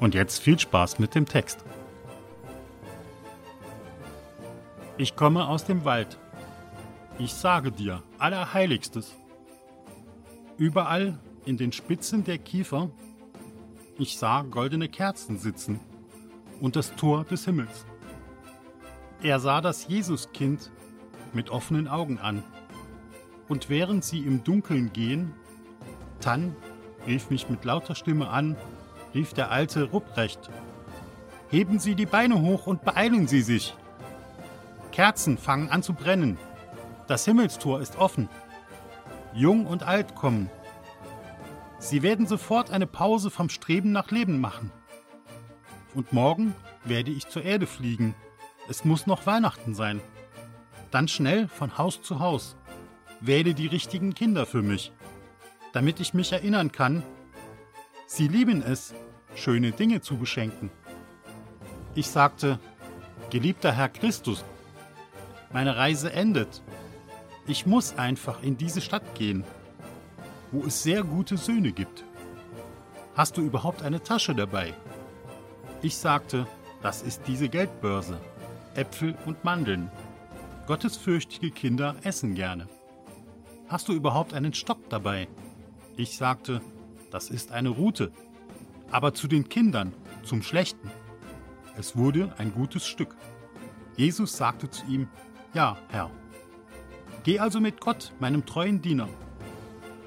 Und jetzt viel Spaß mit dem Text. Ich komme aus dem Wald. Ich sage dir, Allerheiligstes. Überall in den Spitzen der Kiefer, ich sah goldene Kerzen sitzen und das Tor des Himmels. Er sah das Jesuskind mit offenen Augen an. Und während sie im Dunkeln gehen, Tann rief mich mit lauter Stimme an, rief der alte Rupprecht. Heben Sie die Beine hoch und beeilen Sie sich. Kerzen fangen an zu brennen. Das Himmelstor ist offen. Jung und alt kommen. Sie werden sofort eine Pause vom Streben nach Leben machen. Und morgen werde ich zur Erde fliegen. Es muss noch Weihnachten sein. Dann schnell von Haus zu Haus. Wähle die richtigen Kinder für mich, damit ich mich erinnern kann, sie lieben es, schöne Dinge zu beschenken. Ich sagte, geliebter Herr Christus, meine Reise endet. Ich muss einfach in diese Stadt gehen, wo es sehr gute Söhne gibt. Hast du überhaupt eine Tasche dabei? Ich sagte, das ist diese Geldbörse. Äpfel und Mandeln. Gottesfürchtige Kinder essen gerne. Hast du überhaupt einen Stock dabei? Ich sagte, das ist eine Rute. Aber zu den Kindern, zum Schlechten. Es wurde ein gutes Stück. Jesus sagte zu ihm, Ja, Herr. Geh also mit Gott, meinem treuen Diener.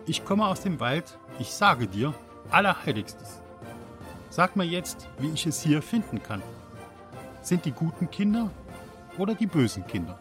Ich komme aus dem Wald, ich sage dir, Allerheiligstes. Sag mir jetzt, wie ich es hier finden kann. Sind die guten Kinder oder die bösen Kinder?